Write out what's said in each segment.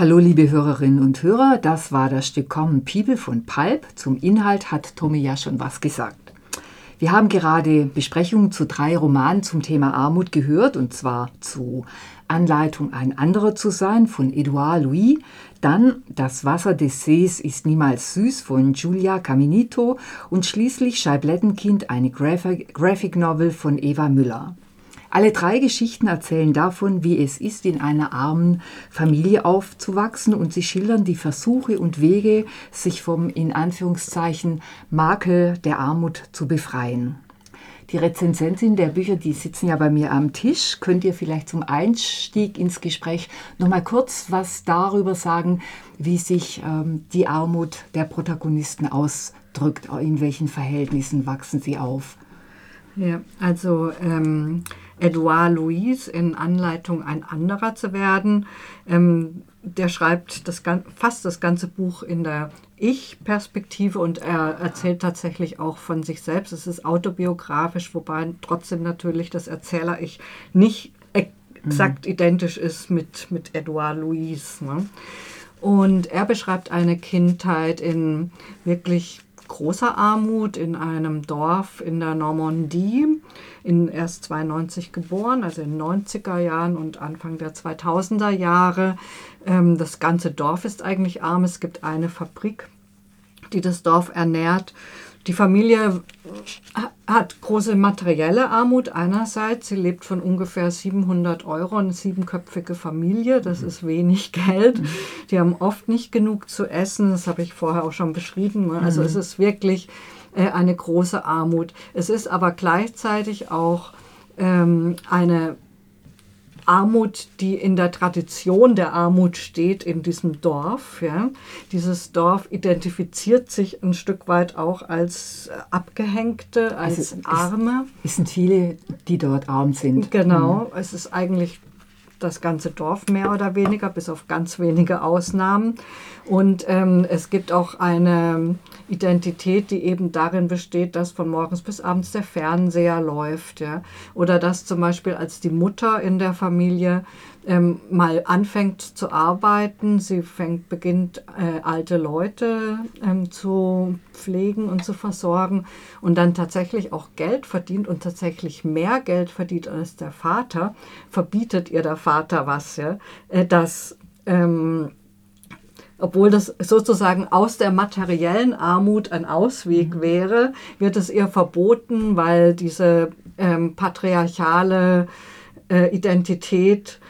Hallo liebe Hörerinnen und Hörer, das war das Stück Common People von Pulp. Zum Inhalt hat Tommy ja schon was gesagt. Wir haben gerade Besprechungen zu drei Romanen zum Thema Armut gehört, und zwar zu Anleitung, ein anderer zu sein von Edouard Louis, dann Das Wasser des Sees ist niemals süß von Giulia Caminito und schließlich Scheiblettenkind, eine Graphic Novel von Eva Müller. Alle drei Geschichten erzählen davon, wie es ist, in einer armen Familie aufzuwachsen und sie schildern die Versuche und Wege, sich vom in Anführungszeichen Makel der Armut zu befreien. Die Rezensentin der Bücher, die sitzen ja bei mir am Tisch. Könnt ihr vielleicht zum Einstieg ins Gespräch noch mal kurz was darüber sagen, wie sich ähm, die Armut der Protagonisten ausdrückt? In welchen Verhältnissen wachsen sie auf? Ja, also ähm, Edouard Louis in Anleitung ein anderer zu werden. Ähm, der schreibt das, fast das ganze Buch in der Ich-Perspektive und er erzählt tatsächlich auch von sich selbst. Es ist autobiografisch, wobei trotzdem natürlich das Erzähler-Ich nicht exakt mhm. identisch ist mit, mit Edouard Louis. Ne? Und er beschreibt eine Kindheit in wirklich großer Armut in einem Dorf in der Normandie. In erst 92 geboren, also in 90er Jahren und Anfang der 2000er Jahre. Ähm, das ganze Dorf ist eigentlich arm. Es gibt eine Fabrik, die das Dorf ernährt die Familie hat große materielle Armut einerseits. Sie lebt von ungefähr 700 Euro, eine siebenköpfige Familie. Das mhm. ist wenig Geld. Mhm. Die haben oft nicht genug zu essen. Das habe ich vorher auch schon beschrieben. Also mhm. es ist wirklich äh, eine große Armut. Es ist aber gleichzeitig auch ähm, eine Armut, die in der Tradition der Armut steht in diesem Dorf. Ja. Dieses Dorf identifiziert sich ein Stück weit auch als äh, Abgehängte, als also Arme. Es, sind viele, die dort arm sind. Genau, mhm. es ist eigentlich das ganze Dorf mehr oder weniger, bis auf ganz wenige Ausnahmen. Und ähm, es gibt auch eine Identität, die eben darin besteht, dass von morgens bis abends der Fernseher läuft. Ja? Oder dass zum Beispiel als die Mutter in der Familie ähm, mal anfängt zu arbeiten, sie fängt, beginnt äh, alte Leute ähm, zu pflegen und zu versorgen und dann tatsächlich auch Geld verdient und tatsächlich mehr Geld verdient als der Vater, verbietet ihr der Vater was, ja? Äh, dass ähm, obwohl das sozusagen aus der materiellen Armut ein Ausweg mhm. wäre, wird es ihr verboten, weil diese ähm, patriarchale äh, Identität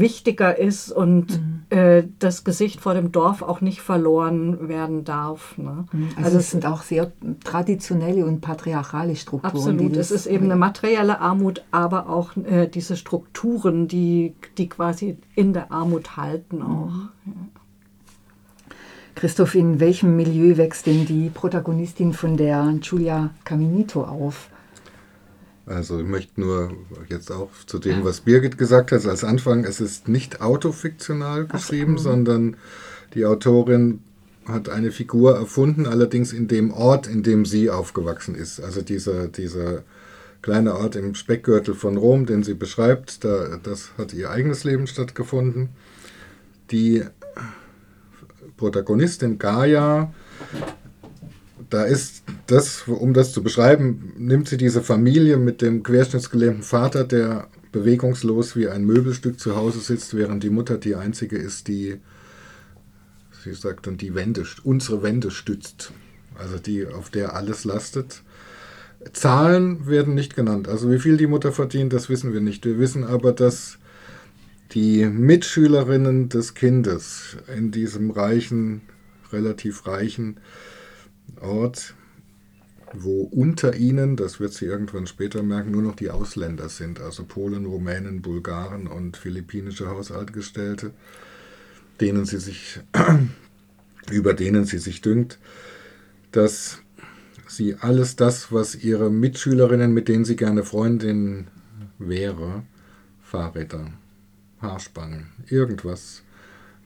wichtiger ist und mhm. äh, das Gesicht vor dem Dorf auch nicht verloren werden darf. Ne? Mhm. Also, also, es sind auch sehr traditionelle und patriarchale Strukturen. Absolut, es ist eben eine materielle Armut, aber auch äh, diese Strukturen, die, die quasi in der Armut halten auch. Mhm. Ja. Christoph, in welchem Milieu wächst denn die Protagonistin von der Giulia Caminito auf? Also ich möchte nur jetzt auch zu dem, was Birgit gesagt hat, als Anfang, es ist nicht autofiktional geschrieben, so. sondern die Autorin hat eine Figur erfunden, allerdings in dem Ort, in dem sie aufgewachsen ist. Also dieser, dieser kleine Ort im Speckgürtel von Rom, den sie beschreibt, da, das hat ihr eigenes Leben stattgefunden. Die Protagonistin Gaia, da ist das, um das zu beschreiben, nimmt sie diese Familie mit dem querschnittsgelähmten Vater, der bewegungslos wie ein Möbelstück zu Hause sitzt, während die Mutter die einzige ist, die, sie sagt dann, die Wände, unsere Wände stützt, also die, auf der alles lastet. Zahlen werden nicht genannt. Also wie viel die Mutter verdient, das wissen wir nicht. Wir wissen aber, dass die Mitschülerinnen des Kindes in diesem reichen, relativ reichen Ort, wo unter ihnen, das wird sie irgendwann später merken, nur noch die Ausländer sind, also Polen, Rumänen, Bulgaren und philippinische Haushaltgestellte, denen sie sich, über denen sie sich dünkt, dass sie alles das, was ihre Mitschülerinnen, mit denen sie gerne Freundin wäre, Fahrräder, Haarspangen, irgendwas,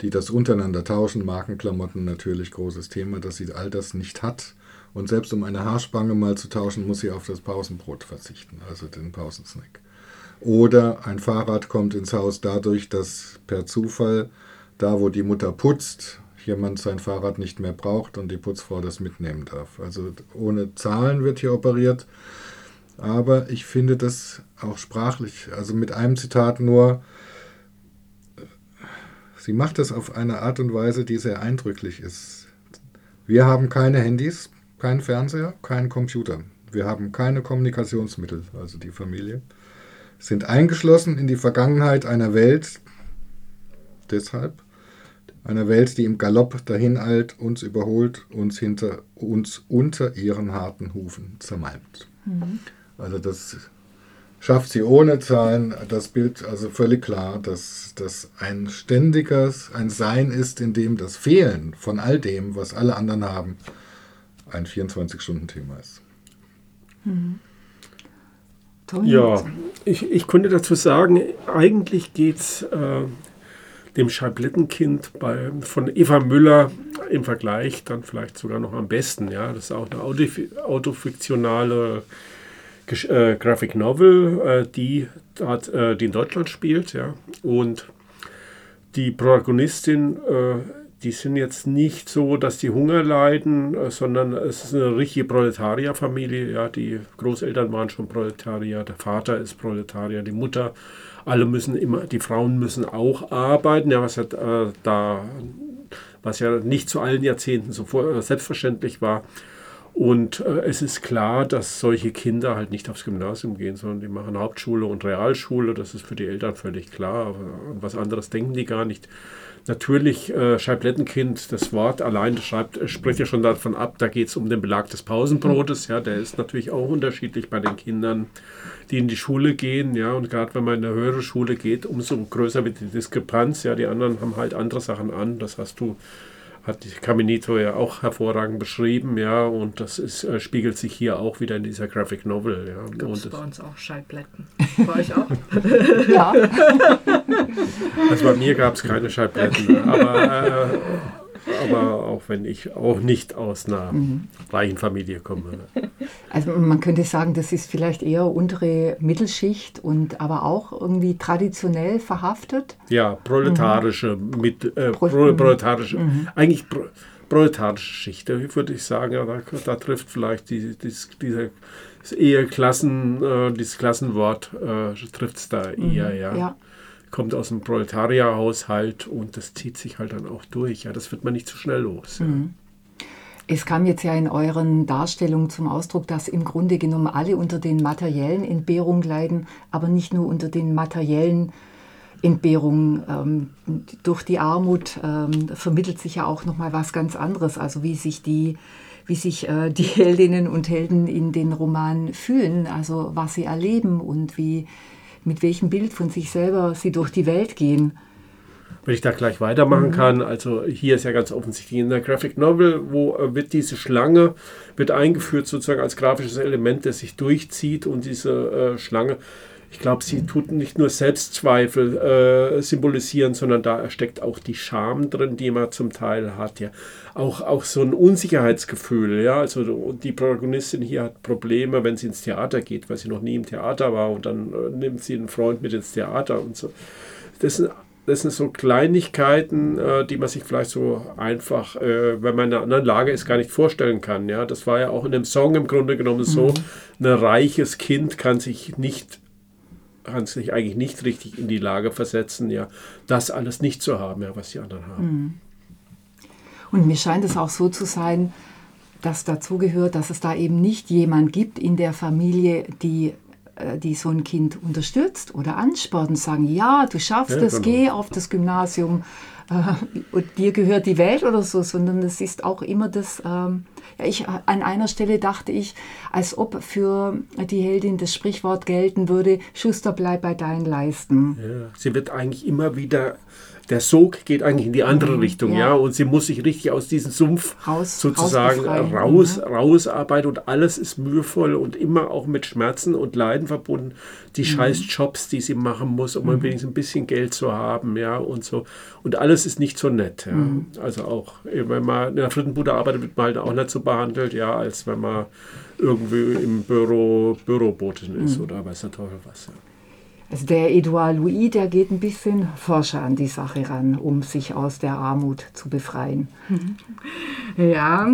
die das untereinander tauschen, Markenklamotten natürlich großes Thema, dass sie all das nicht hat. Und selbst um eine Haarspange mal zu tauschen, muss sie auf das Pausenbrot verzichten, also den Pausensnack. Oder ein Fahrrad kommt ins Haus dadurch, dass per Zufall da wo die Mutter putzt, jemand sein Fahrrad nicht mehr braucht und die Putzfrau das mitnehmen darf. Also ohne Zahlen wird hier operiert. Aber ich finde das auch sprachlich, also mit einem Zitat nur, sie macht das auf eine Art und Weise, die sehr eindrücklich ist. Wir haben keine Handys, keinen Fernseher, keinen Computer. Wir haben keine Kommunikationsmittel, also die Familie, sind eingeschlossen in die Vergangenheit einer Welt, deshalb einer Welt, die im Galopp dahineilt, uns überholt, uns hinter uns unter ihren harten Hufen zermalmt. Mhm. Also das schafft sie ohne Zahlen das Bild also völlig klar, dass das ein ständiges, ein Sein ist, in dem das Fehlen von all dem, was alle anderen haben, ein 24-Stunden-Thema ist. Mhm. Ja, ich, ich konnte dazu sagen, eigentlich geht es äh, dem Scheiblettenkind bei, von Eva Müller im Vergleich dann vielleicht sogar noch am besten. Ja, das ist auch eine autofiktionale äh, Graphic Novel, äh, die, hat, äh, die in Deutschland spielt. Ja, und die Protagonistin äh, die sind jetzt nicht so, dass die Hunger leiden, äh, sondern es ist eine richtige Proletarierfamilie. Ja, die Großeltern waren schon Proletarier, der Vater ist Proletarier, die Mutter. Alle müssen immer, die Frauen müssen auch arbeiten, ja, was ja äh, da, was ja nicht zu allen Jahrzehnten so selbstverständlich war. Und äh, es ist klar, dass solche Kinder halt nicht aufs Gymnasium gehen, sondern die machen Hauptschule und Realschule. Das ist für die Eltern völlig klar. Aber was anderes denken die gar nicht. Natürlich, äh, Scheiblettenkind, das Wort allein schreibt, äh, spricht ja schon davon ab, da geht es um den Belag des Pausenbrotes. Ja, der ist natürlich auch unterschiedlich bei den Kindern, die in die Schule gehen. Ja, und gerade wenn man in eine höhere Schule geht, umso größer wird die Diskrepanz. Ja, die anderen haben halt andere Sachen an. Das hast du hat die Caminito ja auch hervorragend beschrieben, ja, und das ist, äh, spiegelt sich hier auch wieder in dieser Graphic Novel. Ja. Gibt es bei uns auch Schallplatten? Bei euch auch? ja. Also bei mir gab es keine Schallplatten, aber äh, aber auch wenn ich auch nicht aus einer mhm. reichen Familie komme. Also man könnte sagen, das ist vielleicht eher untere Mittelschicht und aber auch irgendwie traditionell verhaftet. Ja, proletarische, mhm. mit, äh, Pro, proletarische, mhm. eigentlich pro, proletarische Schicht, würde ich sagen. Ja, da, da trifft vielleicht die, die, dieser eher Klassen, äh, dieses Klassenwort äh, trifft es da mhm. eher, ja. ja kommt aus einem Proletarierhaushalt und das zieht sich halt dann auch durch. Ja, das wird man nicht so schnell los. Ja. Mhm. Es kam jetzt ja in euren Darstellungen zum Ausdruck, dass im Grunde genommen alle unter den materiellen Entbehrungen leiden, aber nicht nur unter den materiellen Entbehrungen. Ähm, durch die Armut ähm, vermittelt sich ja auch noch mal was ganz anderes, also wie sich die wie sich äh, die Heldinnen und Helden in den Romanen fühlen, also was sie erleben und wie, mit welchem Bild von sich selber sie durch die Welt gehen. Wenn ich da gleich weitermachen mhm. kann, also hier ist ja ganz offensichtlich in der Graphic Novel, wo äh, wird diese Schlange wird eingeführt sozusagen als grafisches Element, das sich durchzieht und diese äh, Schlange ich glaube, sie tut nicht nur Selbstzweifel äh, symbolisieren, sondern da steckt auch die Scham drin, die man zum Teil hat. Ja. Auch, auch so ein Unsicherheitsgefühl. Ja. Also die Protagonistin hier hat Probleme, wenn sie ins Theater geht, weil sie noch nie im Theater war und dann äh, nimmt sie einen Freund mit ins Theater und so. Das sind, das sind so Kleinigkeiten, äh, die man sich vielleicht so einfach, äh, wenn man in einer anderen Lage ist, gar nicht vorstellen kann. Ja. Das war ja auch in dem Song im Grunde genommen so, mhm. ein reiches Kind kann sich nicht kann sich eigentlich nicht richtig in die Lage versetzen, ja, das alles nicht zu haben, ja, was die anderen haben. Mhm. Und mir scheint es auch so zu sein, dass dazu gehört, dass es da eben nicht jemand gibt in der Familie, die, die so ein Kind unterstützt oder anspornt und sagen, ja, du schaffst ja, es, genau. geh auf das Gymnasium äh, und dir gehört die Welt oder so, sondern es ist auch immer das, ähm, ja, ich, an einer Stelle dachte ich, als ob für die Heldin das Sprichwort gelten würde, Schuster, bleib bei deinen Leisten. Ja, sie wird eigentlich immer wieder der Sog geht eigentlich in die andere mhm, Richtung, ja. ja. und sie muss sich richtig aus diesem Sumpf raus, sozusagen raus, mhm. rausarbeiten und alles ist mühevoll und immer auch mit Schmerzen und Leiden verbunden. Die mhm. scheiß Jobs, die sie machen muss, um mhm. wenigstens ein bisschen Geld zu haben, ja, und so. Und alles ist nicht so nett, ja. Mhm. Also auch, wenn man in der Frittenbude arbeitet, wird man halt auch nicht so behandelt, ja, als wenn man irgendwie im Büro Bürobotin ist mhm. oder weiß der Teufel was, ja. Also der Edouard Louis, der geht ein bisschen forscher an die Sache ran, um sich aus der Armut zu befreien. Ja,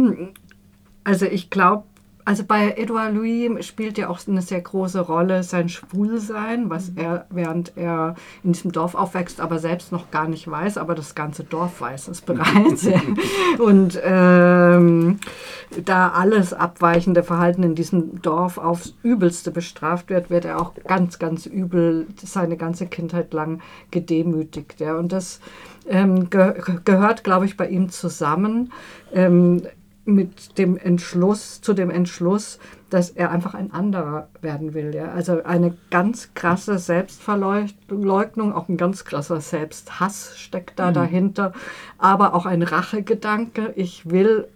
also ich glaube, also bei Edouard Louis spielt ja auch eine sehr große Rolle sein Schwulsein, was er, während er in diesem Dorf aufwächst, aber selbst noch gar nicht weiß, aber das ganze Dorf weiß es bereits. Und ähm, da alles abweichende Verhalten in diesem Dorf aufs Übelste bestraft wird, wird er auch ganz, ganz übel seine ganze Kindheit lang gedemütigt. Ja. Und das ähm, ge gehört, glaube ich, bei ihm zusammen. Ähm, mit dem Entschluss, zu dem Entschluss, dass er einfach ein anderer werden will. Ja? Also eine ganz krasse Selbstverleugnung, auch ein ganz krasser Selbsthass steckt da mhm. dahinter, aber auch ein Rachegedanke. Ich will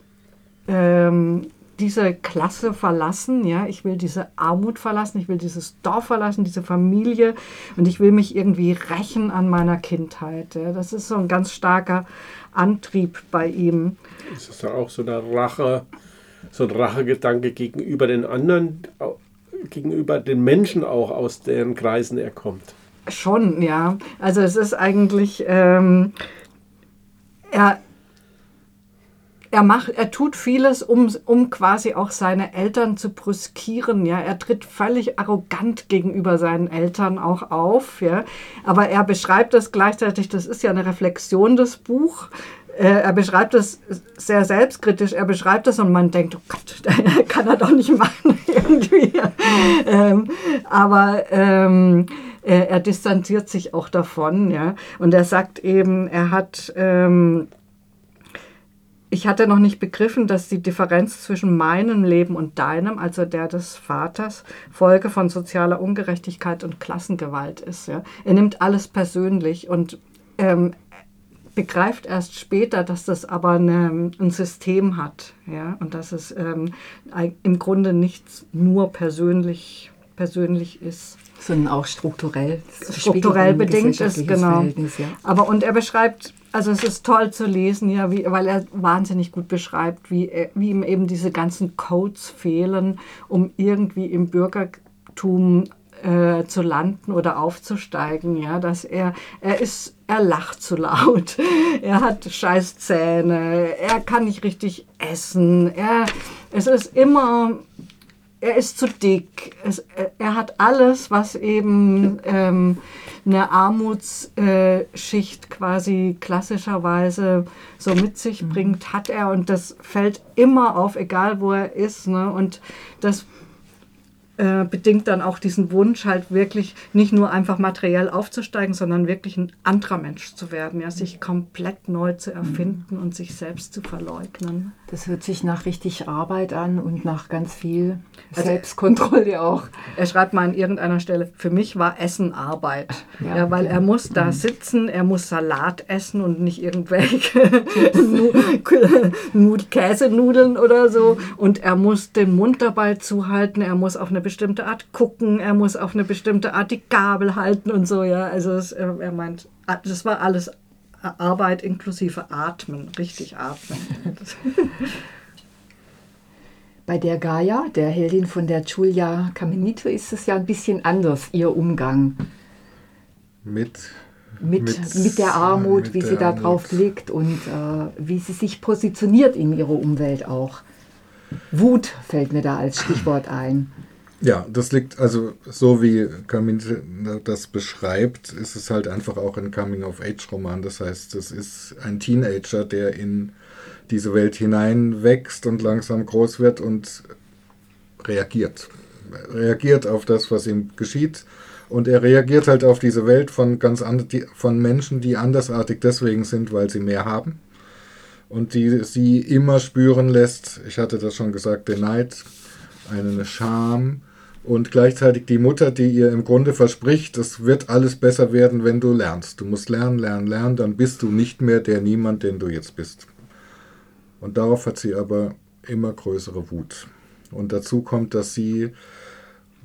ähm, diese Klasse verlassen, ja, ich will diese Armut verlassen, ich will dieses Dorf verlassen, diese Familie und ich will mich irgendwie rächen an meiner Kindheit. Ja. Das ist so ein ganz starker Antrieb bei ihm. Ist das auch so eine Rache, so ein Rachegedanke gegenüber den anderen, gegenüber den Menschen auch, aus deren Kreisen er kommt? Schon, ja. Also es ist eigentlich, ähm, er, er, macht, er tut vieles, um, um quasi auch seine Eltern zu brüskieren. Ja? Er tritt völlig arrogant gegenüber seinen Eltern auch auf. Ja? Aber er beschreibt das gleichzeitig, das ist ja eine Reflexion des Buch, äh, er beschreibt es sehr selbstkritisch. Er beschreibt es und man denkt, oh Gott, kann er doch nicht machen irgendwie. ähm, aber ähm, er, er, distanziert sich auch davon, ja. Und er sagt eben, er hat ähm, ich hatte noch nicht begriffen, dass die Differenz zwischen meinem Leben und deinem, also der des Vaters, Folge von sozialer Ungerechtigkeit und Klassengewalt ist. Ja. Er nimmt alles persönlich und ähm, begreift erst später, dass das aber eine, ein System hat ja, und dass es ähm, im Grunde nichts nur persönlich, persönlich ist. Sondern auch strukturell. Strukturell bedingt ist, genau. Ja. Aber und er beschreibt, also es ist toll zu lesen, ja, wie, weil er wahnsinnig gut beschreibt, wie, wie ihm eben diese ganzen Codes fehlen, um irgendwie im Bürgertum äh, zu landen oder aufzusteigen, ja, dass er, er ist, er lacht zu laut, er hat scheiß Zähne, er kann nicht richtig essen, er, es ist immer, er ist zu dick, es, er hat alles, was eben ähm, eine Armutsschicht äh, quasi klassischerweise so mit sich mhm. bringt, hat er. Und das fällt immer auf, egal wo er ist, ne, und das äh, bedingt dann auch diesen Wunsch, halt wirklich nicht nur einfach materiell aufzusteigen, sondern wirklich ein anderer Mensch zu werden, ja, sich komplett neu zu erfinden mhm. und sich selbst zu verleugnen. Das hört sich nach richtig Arbeit an und nach ganz viel also, Selbstkontrolle auch. Er schreibt mal an irgendeiner Stelle, für mich war Essen Arbeit, ja, ja weil er muss da mhm. sitzen, er muss Salat essen und nicht irgendwelche Käsenudeln oder so und er muss den Mund dabei zuhalten, er muss auf eine bestimmte Art gucken, er muss auf eine bestimmte Art die Gabel halten und so, ja. Also es, er meint, das war alles Arbeit inklusive Atmen, richtig atmen. Bei der Gaia, der Heldin von der Giulia Caminito, ist es ja ein bisschen anders, ihr Umgang. Mit, mit, mit, mit der Armut, mit wie der sie da drauf blickt und äh, wie sie sich positioniert in ihrer Umwelt auch. Wut fällt mir da als Stichwort ein. Ja, das liegt, also so wie Camin das beschreibt, ist es halt einfach auch ein Coming-of-Age-Roman. Das heißt, es ist ein Teenager, der in diese Welt hineinwächst und langsam groß wird und reagiert. Reagiert auf das, was ihm geschieht. Und er reagiert halt auf diese Welt von ganz von Menschen, die andersartig deswegen sind, weil sie mehr haben. Und die sie immer spüren lässt, ich hatte das schon gesagt, den Neid, eine Scham, und gleichzeitig die Mutter, die ihr im Grunde verspricht, es wird alles besser werden, wenn du lernst. Du musst lernen, lernen, lernen, dann bist du nicht mehr der Niemand, den du jetzt bist. Und darauf hat sie aber immer größere Wut. Und dazu kommt, dass sie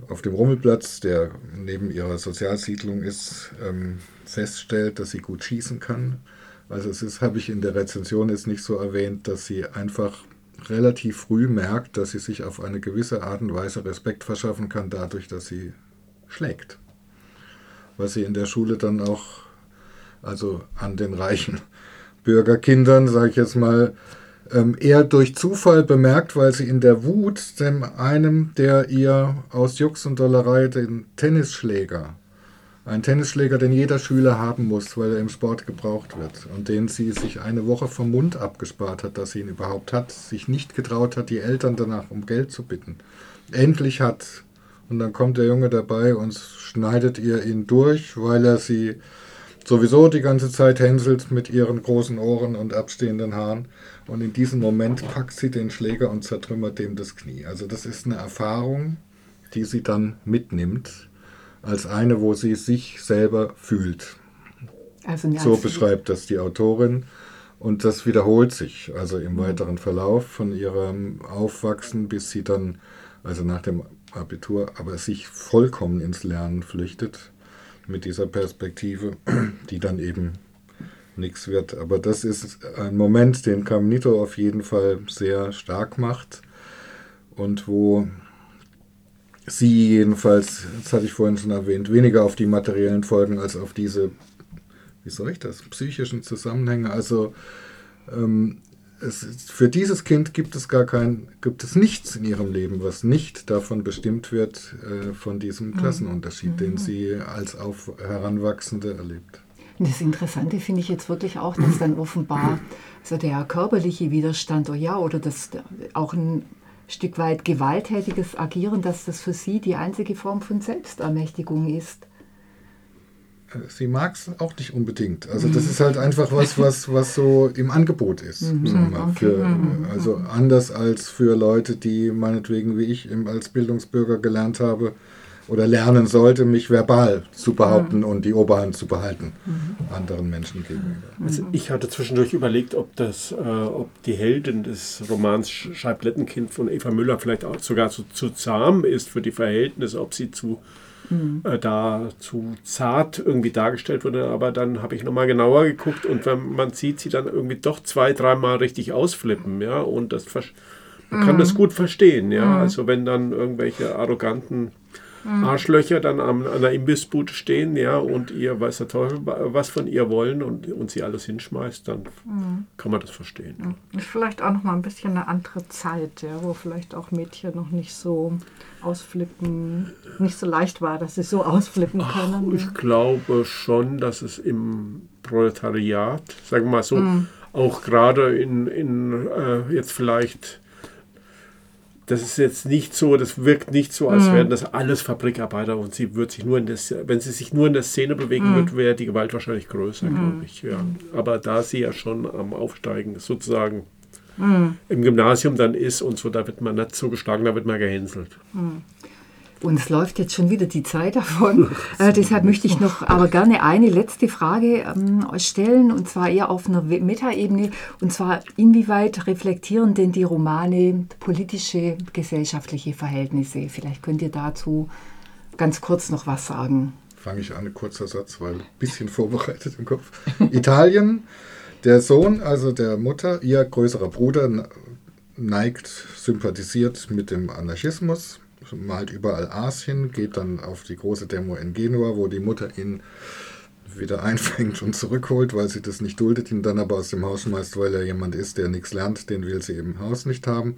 auf dem Rummelplatz, der neben ihrer Sozialsiedlung ist, ähm, feststellt, dass sie gut schießen kann. Also es ist, habe ich in der Rezension jetzt nicht so erwähnt, dass sie einfach relativ früh merkt, dass sie sich auf eine gewisse Art und Weise Respekt verschaffen kann, dadurch, dass sie schlägt. was sie in der Schule dann auch, also an den reichen Bürgerkindern, sage ich jetzt mal, ähm, eher durch Zufall bemerkt, weil sie in der Wut dem einem, der ihr aus Jux und Dollerei den Tennisschläger, ein Tennisschläger, den jeder Schüler haben muss, weil er im Sport gebraucht wird und den sie sich eine Woche vom Mund abgespart hat, dass sie ihn überhaupt hat, sich nicht getraut hat, die Eltern danach um Geld zu bitten, endlich hat. Und dann kommt der Junge dabei und schneidet ihr ihn durch, weil er sie sowieso die ganze Zeit hänselt mit ihren großen Ohren und abstehenden Haaren. Und in diesem Moment packt sie den Schläger und zertrümmert dem das Knie. Also das ist eine Erfahrung, die sie dann mitnimmt, als eine, wo sie sich selber fühlt. Also so beschreibt das die Autorin. Und das wiederholt sich also im weiteren Verlauf von ihrem Aufwachsen, bis sie dann, also nach dem Abitur, aber sich vollkommen ins Lernen flüchtet mit dieser Perspektive, die dann eben nichts wird. Aber das ist ein Moment, den Caminito auf jeden Fall sehr stark macht und wo sie jedenfalls, das hatte ich vorhin schon erwähnt, weniger auf die materiellen Folgen als auf diese, wie soll ich das, psychischen Zusammenhänge. Also ähm, es, für dieses Kind gibt es gar kein, gibt es nichts in ihrem Leben, was nicht davon bestimmt wird äh, von diesem mhm. Klassenunterschied, mhm. den sie als auf Heranwachsende erlebt. Das Interessante finde ich jetzt wirklich auch, dass dann offenbar also der körperliche Widerstand, oh ja, oder das auch ein Stück weit gewalttätiges Agieren, dass das für sie die einzige Form von Selbstermächtigung ist sie mag es auch nicht unbedingt. Also das ist halt einfach was, was, was so im Angebot ist. Mhm. Für, mhm. also anders als für Leute, die meinetwegen wie ich als Bildungsbürger gelernt habe oder lernen sollte, mich verbal zu behaupten mhm. und die Oberhand zu behalten mhm. anderen Menschen gegenüber. Also ich hatte zwischendurch überlegt, ob das, äh, ob die Heldin des Romans Scheiblettenkind von Eva Müller vielleicht auch sogar zu, zu zahm ist für die Verhältnisse, ob sie zu mhm. äh, da zu zart irgendwie dargestellt wurde. Aber dann habe ich nochmal genauer geguckt und wenn, man sieht sie dann irgendwie doch zwei, dreimal richtig ausflippen, ja, und das man kann das mhm. gut verstehen, ja. Mhm. Also wenn dann irgendwelche arroganten mhm. Arschlöcher dann an einer Imbissbude stehen, ja, und ihr weiß der Teufel was von ihr wollen und, und sie alles hinschmeißt, dann mhm. kann man das verstehen. Mhm. Ist vielleicht auch noch mal ein bisschen eine andere Zeit, ja, wo vielleicht auch Mädchen noch nicht so ausflippen, nicht so leicht war, dass sie so ausflippen können. Ach, ich glaube schon, dass es im Proletariat, sagen wir mal so, mhm. auch gerade in, in äh, jetzt vielleicht das ist jetzt nicht so, das wirkt nicht so, als mhm. wären das alles Fabrikarbeiter und sie wird sich nur in das, wenn sie sich nur in der Szene bewegen mhm. würde, wäre die Gewalt wahrscheinlich größer, mhm. glaube ich. Ja. Aber da sie ja schon am Aufsteigen sozusagen mhm. im Gymnasium dann ist und so, da wird man nicht so geschlagen, da wird man gehänselt. Uns läuft jetzt schon wieder die Zeit davon. Äh, deshalb möchte ich noch aber gerne eine letzte Frage ähm, stellen, und zwar eher auf einer Metaebene. Und zwar, inwieweit reflektieren denn die Romane politische, gesellschaftliche Verhältnisse? Vielleicht könnt ihr dazu ganz kurz noch was sagen. Fange ich an, ein kurzer Satz, weil ein bisschen vorbereitet im Kopf. Italien, der Sohn, also der Mutter, ihr größerer Bruder, neigt, sympathisiert mit dem Anarchismus malt überall Aas hin, geht dann auf die große Demo in Genua, wo die Mutter ihn wieder einfängt und zurückholt, weil sie das nicht duldet, ihn dann aber aus dem Haus schmeißt, weil er jemand ist, der nichts lernt, den will sie im Haus nicht haben.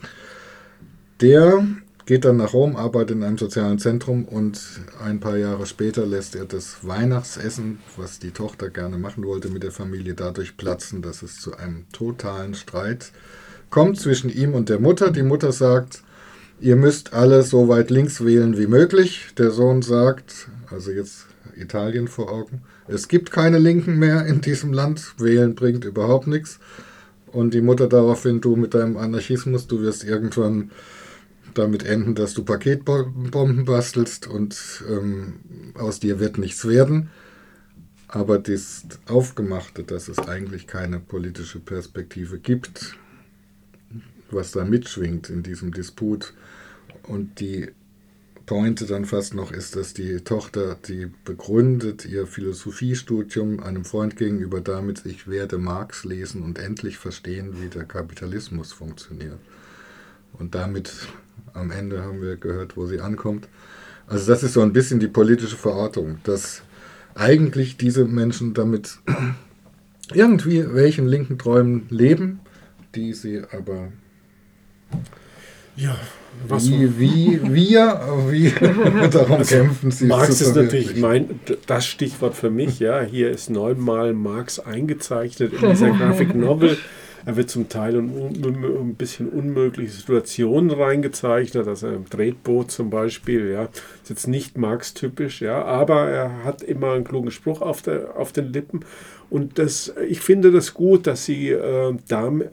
Der geht dann nach Rom, arbeitet in einem sozialen Zentrum und ein paar Jahre später lässt er das Weihnachtsessen, was die Tochter gerne machen wollte mit der Familie, dadurch platzen, dass es zu einem totalen Streit kommt zwischen ihm und der Mutter. Die Mutter sagt, ihr müsst alle so weit links wählen wie möglich. Der Sohn sagt, also jetzt Italien vor Augen, es gibt keine Linken mehr in diesem Land, wählen bringt überhaupt nichts. Und die Mutter daraufhin, du mit deinem Anarchismus, du wirst irgendwann damit enden, dass du Paketbomben bastelst und ähm, aus dir wird nichts werden. Aber das Aufgemachte, dass es eigentlich keine politische Perspektive gibt, was da mitschwingt in diesem Disput, und die Pointe dann fast noch ist, dass die Tochter, die begründet ihr Philosophiestudium einem Freund gegenüber damit, ich werde Marx lesen und endlich verstehen, wie der Kapitalismus funktioniert. Und damit am Ende haben wir gehört, wo sie ankommt. Also das ist so ein bisschen die politische Verortung, dass eigentlich diese Menschen damit irgendwie welchen linken Träumen leben, die sie aber ja, was wie, wie wir wie darum also, kämpfen, sie Marx ist natürlich mein, das Stichwort für mich. Ja, hier ist neunmal Marx eingezeichnet in dieser Graphic Novel. Er wird zum Teil in ein bisschen unmögliche Situationen reingezeichnet, also im Tretboot zum Beispiel, ja, ist jetzt nicht Marx-typisch, ja, aber er hat immer einen klugen Spruch auf, der, auf den Lippen und das, ich finde das gut, dass sie äh, damit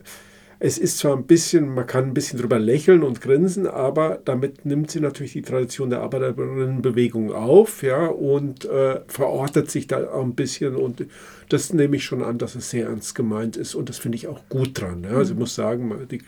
es ist zwar ein bisschen, man kann ein bisschen drüber lächeln und grinsen, aber damit nimmt sie natürlich die Tradition der Arbeiterinnenbewegung auf, ja, und äh, verortet sich da auch ein bisschen und das nehme ich schon an, dass es sehr ernst gemeint ist und das finde ich auch gut dran. Ja. Also ich muss sagen, die,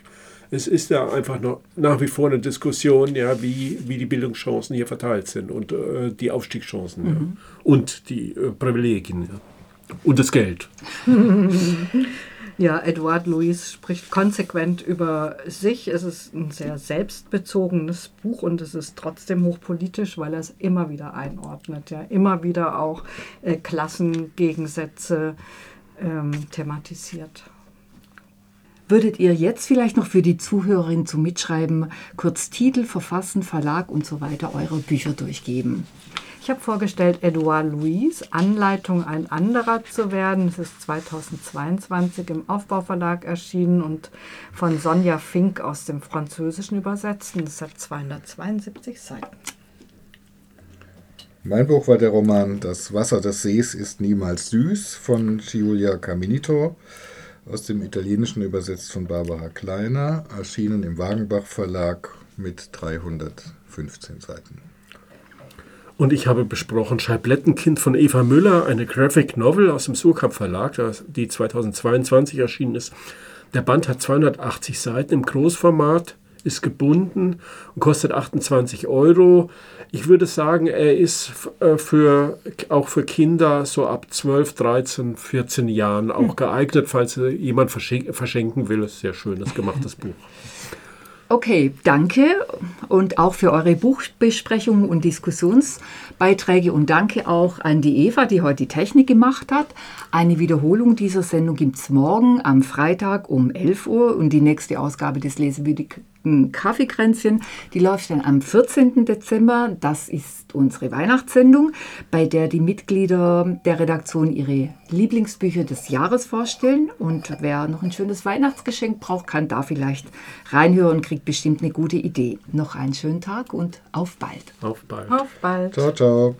es ist ja einfach noch nach wie vor eine Diskussion, ja, wie, wie die Bildungschancen hier verteilt sind und äh, die Aufstiegschancen mhm. ja. und die äh, Privilegien ja. und das Geld. Ja, Edouard Louis spricht konsequent über sich. Es ist ein sehr selbstbezogenes Buch und es ist trotzdem hochpolitisch, weil er es immer wieder einordnet. Ja, immer wieder auch äh, Klassengegensätze ähm, thematisiert. Würdet ihr jetzt vielleicht noch für die Zuhörerin zum Mitschreiben kurz Titel, Verfassen, Verlag und so weiter eurer Bücher durchgeben? Ich habe vorgestellt Edouard Louis, Anleitung ein anderer zu werden. Es ist 2022 im Aufbauverlag erschienen und von Sonja Fink aus dem Französischen übersetzt. Es hat 272 Seiten. Mein Buch war der Roman Das Wasser des Sees ist niemals süß von Giulia Caminito, aus dem Italienischen übersetzt von Barbara Kleiner, erschienen im Wagenbach Verlag mit 315 Seiten. Und ich habe besprochen Scheiblettenkind von Eva Müller, eine Graphic Novel aus dem Surkamp Verlag, die 2022 erschienen ist. Der Band hat 280 Seiten im Großformat, ist gebunden und kostet 28 Euro. Ich würde sagen, er ist äh, für, auch für Kinder so ab 12, 13, 14 Jahren auch hm. geeignet, falls jemand verschenken will. Sehr schönes gemachtes Buch. Okay, danke. Und auch für eure Buchbesprechungen und Diskussionsbeiträge. Und danke auch an die Eva, die heute die Technik gemacht hat. Eine Wiederholung dieser Sendung gibt es morgen am Freitag um 11 Uhr. Und die nächste Ausgabe des Lesewürdig Kaffeekränzchen. Die läuft dann am 14. Dezember. Das ist unsere Weihnachtssendung, bei der die Mitglieder der Redaktion ihre Lieblingsbücher des Jahres vorstellen. Und wer noch ein schönes Weihnachtsgeschenk braucht, kann da vielleicht reinhören, kriegt bestimmt eine gute Idee. Noch einen schönen Tag und auf bald. Auf bald. Auf bald. Ciao, ciao.